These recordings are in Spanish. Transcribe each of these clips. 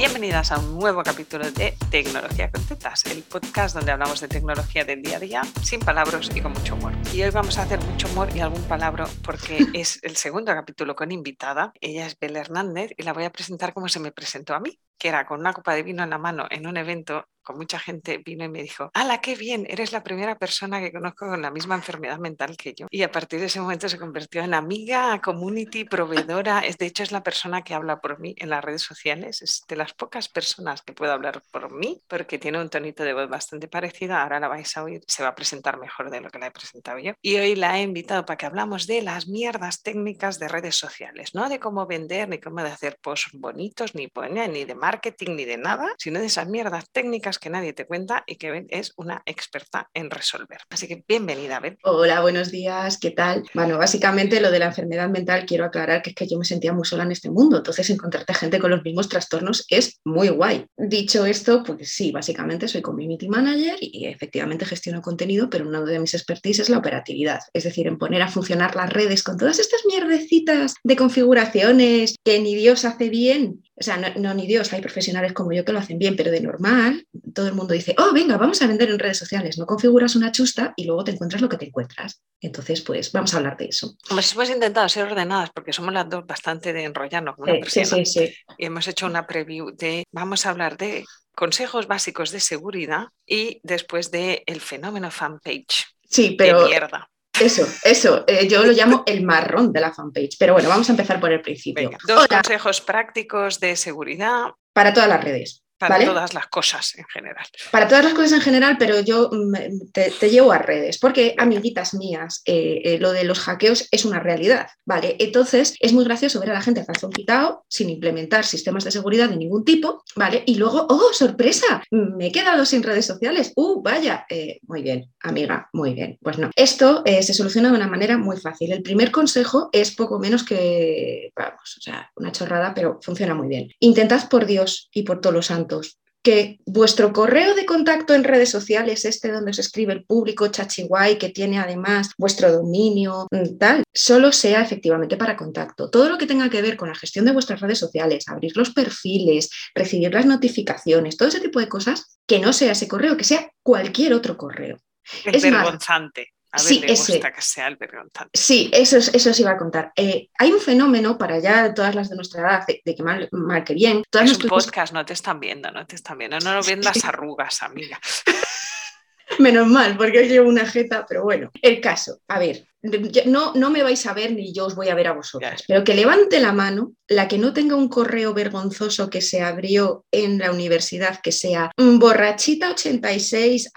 Bienvenidas a un nuevo capítulo de Tecnología con Tetas, el podcast donde hablamos de tecnología del día a día, sin palabras y con mucho humor. Y hoy vamos a hacer mucho humor y algún palabra porque es el segundo capítulo con invitada. Ella es Bel Hernández y la voy a presentar como se me presentó a mí, que era con una copa de vino en la mano en un evento mucha gente, vino y me dijo, ¡Hala, qué bien! Eres la primera persona que conozco con la misma enfermedad mental que yo. Y a partir de ese momento se convirtió en amiga, community, proveedora. Es, de hecho, es la persona que habla por mí en las redes sociales. Es de las pocas personas que puede hablar por mí, porque tiene un tonito de voz bastante parecido. Ahora la vais a oír, se va a presentar mejor de lo que la he presentado yo. Y hoy la he invitado para que hablamos de las mierdas técnicas de redes sociales, no de cómo vender, ni cómo de hacer posts bonitos, ni, ni de marketing, ni de nada, sino de esas mierdas técnicas que nadie te cuenta y que Ben es una experta en resolver. Así que bienvenida, Ben. Hola, buenos días, ¿qué tal? Bueno, básicamente lo de la enfermedad mental quiero aclarar que es que yo me sentía muy sola en este mundo, entonces encontrarte gente con los mismos trastornos es muy guay. Dicho esto, pues sí, básicamente soy community manager y efectivamente gestiono contenido, pero una de mis expertise es la operatividad, es decir, en poner a funcionar las redes con todas estas mierdecitas de configuraciones que ni Dios hace bien o sea, no, ni Dios, hay profesionales como yo que lo hacen bien, pero de normal, todo el mundo dice, oh, venga, vamos a vender en redes sociales. No configuras una chusta y luego te encuentras lo que te encuentras. Entonces, pues vamos a hablar de eso. Hemos intentado ser ordenadas porque somos las dos bastante de enrollarnos. sí, sí, sí, Y hemos hecho una preview de, vamos a hablar de consejos básicos de seguridad y después de el fenómeno fanpage. Sí, pero... De mierda. Eso, eso, eh, yo lo llamo el marrón de la fanpage. Pero bueno, vamos a empezar por el principio. dos consejos prácticos de seguridad. Para todas las redes. Para todas las cosas en general. Para todas las cosas en general, pero yo te, llevo a redes, porque amiguitas mías, eh, eh, lo de los hackeos es una realidad, ¿vale? Entonces es muy gracioso ver a la gente un quitado sin implementar sistemas de seguridad de ningún tipo, ¿vale? Y luego, ¡oh, sorpresa! Me he quedado sin redes sociales. ¡Uh, vaya! Eh, muy bien, amiga, muy bien. Pues no. Esto se soluciona de una manera muy fácil. El primer consejo es poco menos que, vamos, o sea, una chorrada, pero funciona muy bien. Intentad por Dios y por todos los santos que vuestro correo de contacto en redes sociales, este donde os escribe el público chachiguay, que tiene además vuestro dominio, mm, tal, solo sea efectivamente para contacto. Todo lo que tenga que ver con la gestión de vuestras redes sociales, abrir los perfiles, recibir las notificaciones, todo ese tipo de cosas, que no sea ese correo, que sea cualquier otro correo. Es, vergonzante sí, ese, que sea el Sí, eso, eso sí iba a contar. Eh, hay un fenómeno para ya todas las de nuestra edad, de, que mal, que bien. Todas es un podcast, no te están viendo, no te están viendo. No nos ven las arrugas, amiga. Menos mal, porque yo llevo una jeta, pero bueno, el caso, a ver, no, no me vais a ver ni yo os voy a ver a vosotras, pero que levante la mano la que no tenga un correo vergonzoso que se abrió en la universidad, que sea borrachita86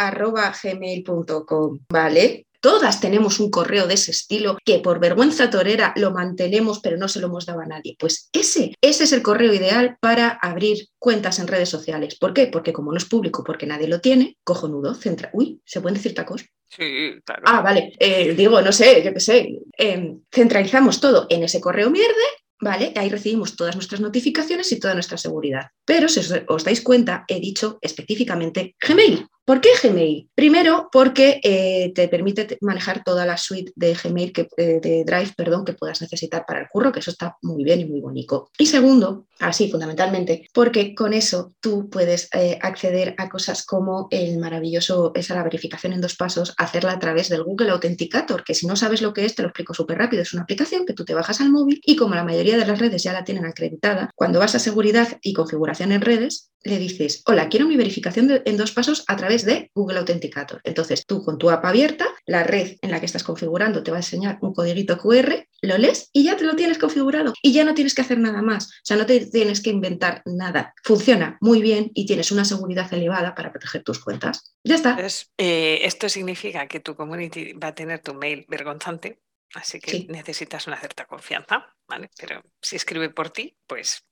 gmail.com, ¿vale? Todas tenemos un correo de ese estilo que por vergüenza torera lo mantenemos pero no se lo hemos dado a nadie. Pues ese, ese es el correo ideal para abrir cuentas en redes sociales. ¿Por qué? Porque como no es público, porque nadie lo tiene, cojonudo, centra. Uy, ¿se pueden decir tacos? Sí, claro. Ah, vale. Eh, digo, no sé, yo qué sé. Em, centralizamos todo en ese correo mierde ¿vale? Ahí recibimos todas nuestras notificaciones y toda nuestra seguridad. Pero si os, dais cuenta, he dicho específicamente Gmail. ¿Por qué Gmail? Primero, porque eh, te permite manejar toda la suite de Gmail, que, eh, de Drive, perdón, que puedas necesitar para el curro, que eso está muy bien y muy bonito. Y segundo, así fundamentalmente, porque con eso tú puedes eh, acceder a cosas como el maravilloso, esa la verificación en dos pasos, hacerla a través del Google Authenticator, que si no sabes lo que es, te lo explico súper rápido. Es una aplicación que tú te bajas al móvil y como la mayoría de las redes ya la tienen acreditada, cuando vas a seguridad y configuración en redes, le dices, hola, quiero mi verificación en dos pasos a través de Google Authenticator. Entonces tú con tu app abierta, la red en la que estás configurando te va a enseñar un código QR, lo lees y ya te lo tienes configurado y ya no tienes que hacer nada más. O sea, no te tienes que inventar nada. Funciona muy bien y tienes una seguridad elevada para proteger tus cuentas. Ya está. Eh, esto significa que tu community va a tener tu mail vergonzante Así que necesitas una cierta confianza, ¿vale? Pero si escribe por ti, pues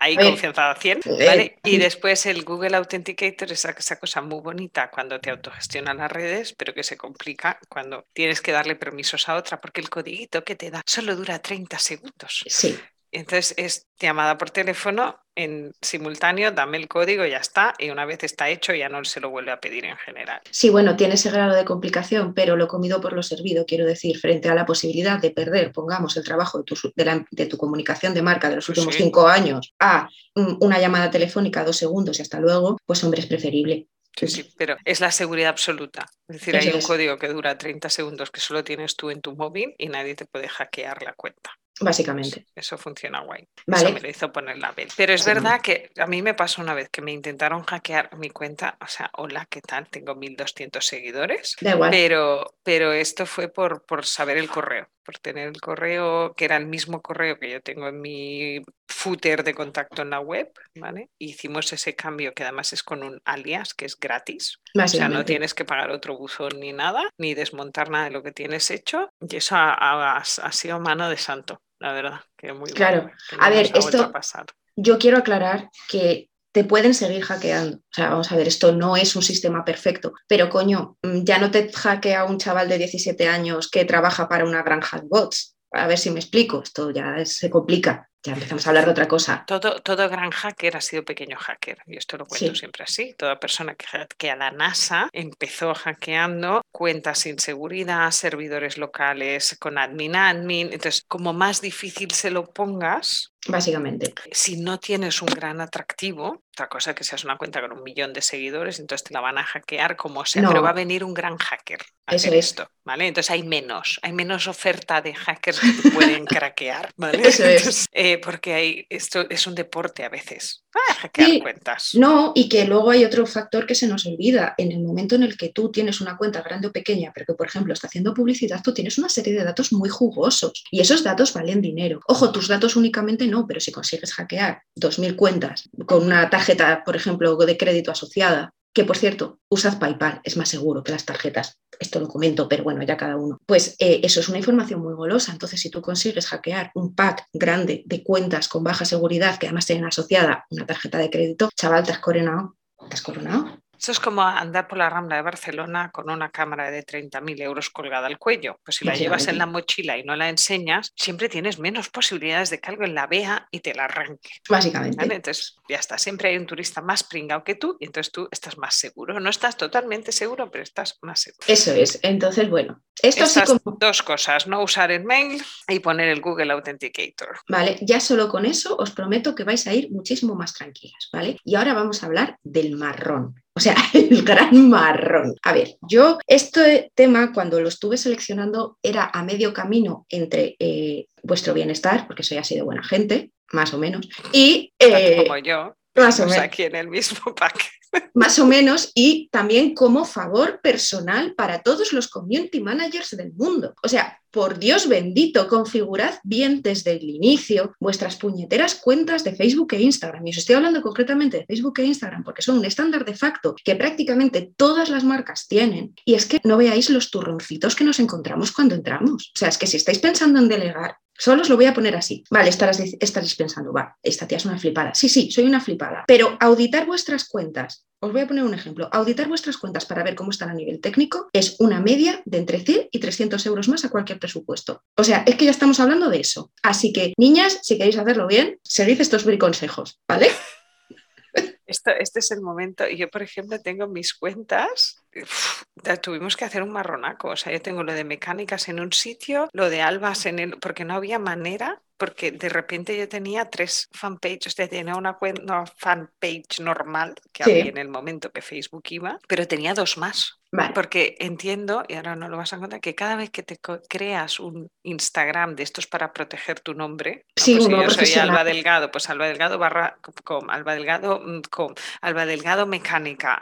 hay confianza a 100, ¿vale? Y después el Google Authenticator es esa cosa muy bonita cuando te autogestionan las redes, pero que se complica cuando tienes que darle permisos a otra, porque el codiguito que te da solo dura 30 segundos. Sí. Entonces es llamada por teléfono en simultáneo, dame el código, ya está, y una vez está hecho ya no se lo vuelve a pedir en general. Sí, bueno, tiene ese grado de complicación, pero lo comido por lo servido, quiero decir, frente a la posibilidad de perder, pongamos, el trabajo de tu, comunicación de marca de los últimos cinco años a una llamada telefónica, dos segundos y hasta luego, pues hombre, es preferible. Sí, sí, pero es la seguridad absoluta. Es decir, hay un código que dura 30 segundos que solo tienes tú en tu móvil y nadie te puede hackear la cuenta. Básicamente. Eso, funciona guay. Eso me lo hizo poner la vez. Pero es verdad que a mí me pasó una vez que me intentaron hackear mi cuenta. O sea, hola, ¿qué tal? Tengo 1200 seguidores. Da igual. Pero, pero esto fue por, por saber el correo, por tener el correo que era el mismo correo que yo tengo en mi footer de contacto en la web, ¿vale? Hicimos ese cambio que además es con un alias que es gratis. O sea, no tienes que pagar otro buzón ni nada, ni desmontar nada de lo que tienes hecho. Y eso ha sido mano de santo la verdad, que muy Claro, a ver, esto yo quiero aclarar que te pueden seguir hackeando. O sea, vamos a ver, esto no es un sistema perfecto, pero coño, mm, ya no te hackea un chaval de 17 años que trabaja para una granja de bots. A ver si me explico, esto ya se complica ya empezamos a hablar de otra cosa. Todo, todo gran hacker ha sido pequeño hacker, y esto lo cuento siempre así. Toda persona que hackea la NASA empezó hackeando cuentas sin seguridad, servidores locales con admin admin. Entonces, como más difícil se lo pongas, Básicamente. Si no tienes un gran atractivo, otra cosa que seas una cuenta con un millón de seguidores, entonces te la van a hackear como sea, pero va a venir un gran hacker a hacer esto, ¿vale? Entonces hay menos, hay menos oferta de hackers que pueden craquear, ¿vale? Eso es. Eh, porque hay, esto es un deporte a veces, ah, hackear cuentas. No, y que luego hay otro factor que se nos olvida. En el momento en el que tú tienes una cuenta grande o pequeña, pero que, por ejemplo, está haciendo publicidad, tú tienes una serie de datos muy jugosos y esos datos valen dinero. Ojo, tus datos únicamente no pero si consigues hackear 2.000 cuentas con una tarjeta, por ejemplo, de crédito asociada, que por cierto, usad PayPal, es más seguro que las tarjetas. Esto lo comento, pero bueno, ya cada uno. Pues eh, eso es una información muy golosa. Entonces, si tú consigues hackear un pack grande de cuentas con baja seguridad que además tienen asociada una tarjeta de crédito, chaval, te has coronado. ¿Te has coronado? Eso es como andar por la Rambla de Barcelona con una cámara de 30.000 euros colgada al cuello. Pues si la llevas en la mochila y no la enseñas, siempre tienes menos posibilidades de que alguien la vea y te la arranque. Básicamente. Entonces, ya está. Siempre hay un turista más pringado que tú y entonces tú estás más seguro. No estás totalmente seguro, pero estás más seguro. Eso es. Entonces, bueno, esto sí como... Dos cosas, no usar el mail y poner el Google Authenticator. Vale, ya solo con eso os prometo que vais a ir muchísimo más tranquilas, ¿vale? Y ahora vamos a hablar del marrón. O sea, el gran marrón. A ver, yo este tema cuando lo estuve seleccionando era a medio camino entre eh, vuestro bienestar, porque soy así de buena gente, más o menos, y... Eh, como yo, más o menos. aquí en el mismo pack. Más o menos, y también como favor personal para todos los community managers del mundo. O sea, por Dios bendito, configurad bien desde el inicio vuestras puñeteras cuentas de Facebook e Instagram. Y os estoy hablando concretamente de Facebook e Instagram porque son un estándar de facto que prácticamente todas las marcas tienen. Y es que no veáis los turroncitos que nos encontramos cuando entramos. O sea, es que si estáis pensando en delegar, Solo os lo voy a poner así. Vale, estaréis, estaréis pensando, va, esta tía es una flipada. Sí, sí, soy una flipada. Pero auditar vuestras cuentas os voy a poner un ejemplo. Auditar vuestras cuentas para ver cómo están a nivel técnico es una media de entre 100 y 300 euros más a cualquier presupuesto. O sea, es que ya estamos hablando de eso. Así que, niñas, si queréis hacerlo bien, seguid estos consejos, ¿vale? Este es el momento. Yo, por ejemplo, tengo mis cuentas. tuvimos que hacer un marronaco. O sea, yo tengo lo de mecánicas en un sitio, lo de albas en el. porque no había manera porque de repente yo tenía tres fanpages, o tenía una, cuenta, fanpage normal que había en el momento que Facebook iba, pero tenía dos más. Porque entiendo, y ahora no lo vas a contar, que cada vez que te creas un Instagram de estos para proteger tu nombre, sí, pues yo soy Alba Delgado, pues Alba Delgado barra com, Alba Delgado mm, com, Alba Delgado mecánica,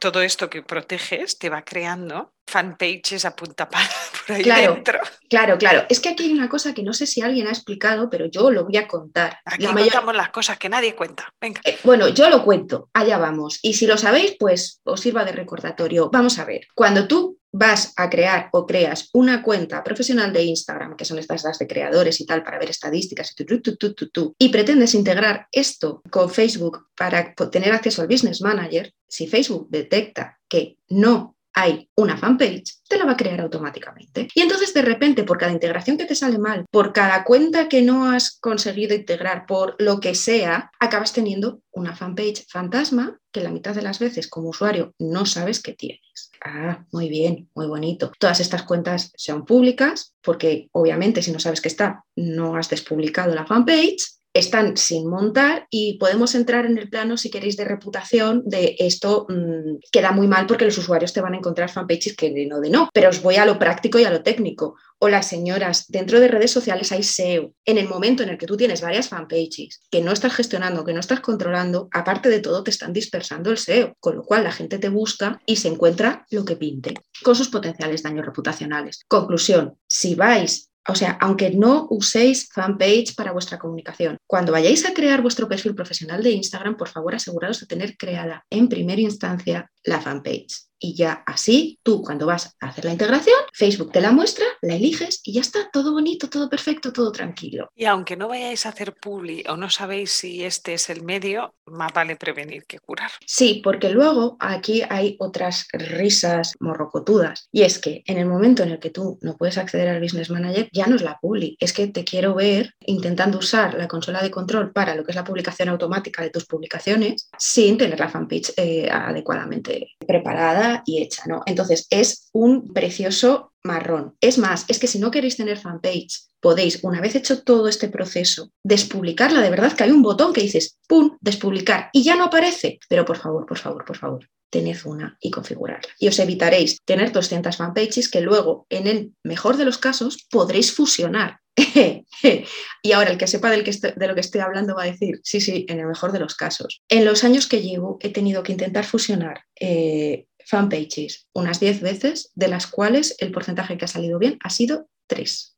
todo esto que proteges te va creando fanpages a punta pala por ahí claro, dentro. Claro, claro. Es que aquí hay una cosa que no sé si alguien ha explicado, pero yo lo voy a contar. Aquí la contamos las cosas que nadie cuenta. Venga. Eh, bueno, yo lo cuento, allá vamos. Y si lo sabéis, pues os sirva de recordatorio. Vamos a ver, cuando tú vas a crear o creas una cuenta profesional de Instagram, que son estas las de creadores y tal, para ver estadísticas y, y pretendes integrar esto con Facebook para tener acceso al Business Manager, si Facebook detecta que no hay una fanpage, te la va a crear automáticamente. Y entonces de repente, por cada integración que te sale mal, por cada cuenta que no has conseguido integrar, por lo que sea, acabas teniendo una fanpage fantasma que la mitad de las veces como usuario no sabes que tienes. Ah, muy bien, muy bonito. Todas estas cuentas son públicas porque obviamente si no sabes que está, no has despublicado la fanpage están sin montar y podemos entrar en el plano, si queréis, de reputación de esto mm, queda muy mal porque los usuarios te van a encontrar fanpages que no de no. Pero os voy a lo práctico y a lo técnico. Hola, señoras, dentro de redes sociales hay SEO. En el momento en el que tú tienes varias fanpages que no estás gestionando, que no estás controlando, aparte de todo, te están dispersando el SEO, con lo cual la gente te busca y se encuentra lo que pinte, con sus potenciales daños reputacionales. Conclusión, si vais o sea, aunque no uséis fanpage para vuestra comunicación, cuando vayáis a crear vuestro perfil profesional de Instagram, por favor aseguraros de tener creada en primera instancia la fanpage y ya así tú cuando vas a hacer la integración, Facebook te la muestra, la eliges y ya está, todo bonito, todo perfecto, todo tranquilo. Y aunque no vayáis a hacer publi o no sabéis si este es el medio, más vale prevenir que curar. Sí, porque luego aquí hay otras risas morrocotudas y es que en el momento en el que tú no puedes acceder al Business Manager, ya no es la publi, es que te quiero ver intentando usar la consola de control para lo que es la publicación automática de tus publicaciones sin tener la fanpage eh, adecuadamente preparada y hecha, ¿no? Entonces es un precioso marrón. Es más, es que si no queréis tener fanpage, podéis, una vez hecho todo este proceso, despublicarla. De verdad que hay un botón que dices, ¡pum!, despublicar y ya no aparece. Pero por favor, por favor, por favor, tened una y configurarla. Y os evitaréis tener 200 fanpages que luego, en el mejor de los casos, podréis fusionar. y ahora el que sepa del que de lo que estoy hablando va a decir, sí, sí, en el mejor de los casos. En los años que llevo he tenido que intentar fusionar eh, fanpages unas 10 veces, de las cuales el porcentaje que ha salido bien ha sido 3.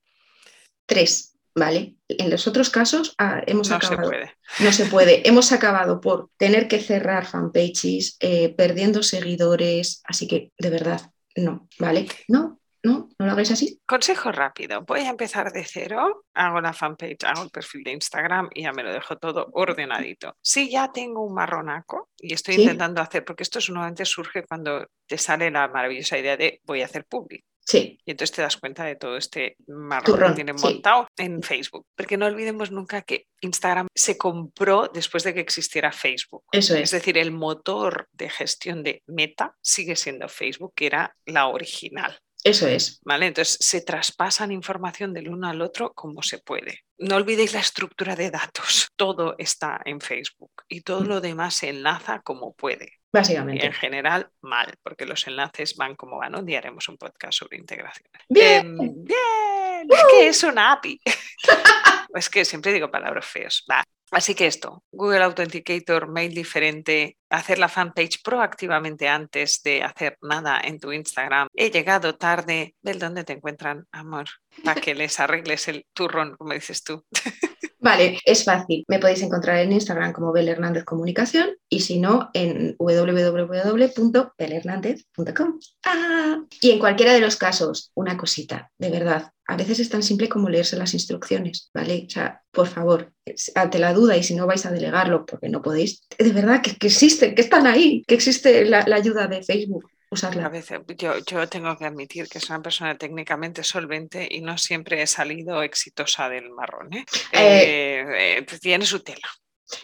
3, ¿vale? En los otros casos ah, hemos no acabado. Se puede. No se puede. hemos acabado por tener que cerrar fanpages, eh, perdiendo seguidores, así que de verdad, no, ¿vale? No, ¿no? ¿No lo hagáis así? Consejo rápido. Voy a empezar de cero, hago la fanpage, hago el perfil de Instagram y ya me lo dejo todo ordenadito. Si ya tengo un marronaco y estoy intentando hacer, porque esto nuevamente surge cuando te sale la maravillosa idea de voy a hacer público. Sí. Y entonces te das cuenta de todo este marrón que tienen montado en Facebook. Porque no olvidemos nunca que Instagram se compró después de que existiera Facebook. Eso es. Es decir, el motor de gestión de Meta sigue siendo Facebook, que era la original. Eso es. ¿Vale? Entonces se traspasan información del uno al otro como se puede. No olvidéis la estructura de datos. Todo está en Facebook y todo lo demás se enlaza como puede. Básicamente. Y en general, mal, porque los enlaces van como van. Un día haremos un podcast sobre integración. Bien. Eh, bien. Es que es una API. es que siempre digo palabras feas. Va. Así que esto, Google Authenticator, mail diferente, hacer la fanpage proactivamente antes de hacer nada en tu Instagram. He llegado tarde, ¿vel dónde te encuentran, amor? Para que les arregles el turrón, como dices tú. Vale, es fácil. Me podéis encontrar en Instagram como Bel Hernández Comunicación y si no, en www.belhernandez.com. Ah, y en cualquiera de los casos, una cosita, de verdad. A veces es tan simple como leerse las instrucciones, ¿vale? O sea, por favor, ante la duda y si no vais a delegarlo porque no podéis, de verdad que, existen, que están ahí, que existe la ayuda de Facebook. A veces yo, yo, tengo que admitir que soy una persona técnicamente solvente y no siempre he salido exitosa del marrón. ¿eh? Eh, eh, pues tiene su tela.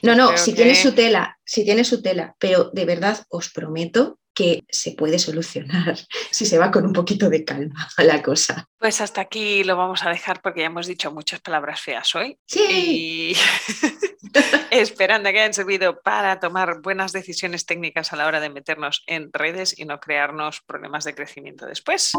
No, no, si tiene su tela, si tiene su tela, pero de verdad os prometo que se puede solucionar si se va con un poquito de calma a la cosa. Pues hasta aquí lo vamos a dejar porque ya hemos dicho muchas palabras feas hoy. Sí. Y esperando que hayan servido para tomar buenas decisiones técnicas a la hora de meternos en redes y no crearnos problemas de crecimiento después.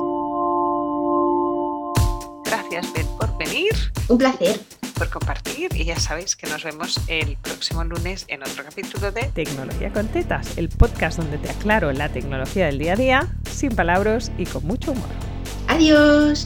Gracias, Ben, por venir. Un placer por compartir y ya sabéis que nos vemos el próximo lunes en otro capítulo de Tecnología con Tetas, el podcast donde te aclaro la tecnología del día a día sin palabras y con mucho humor. Adiós.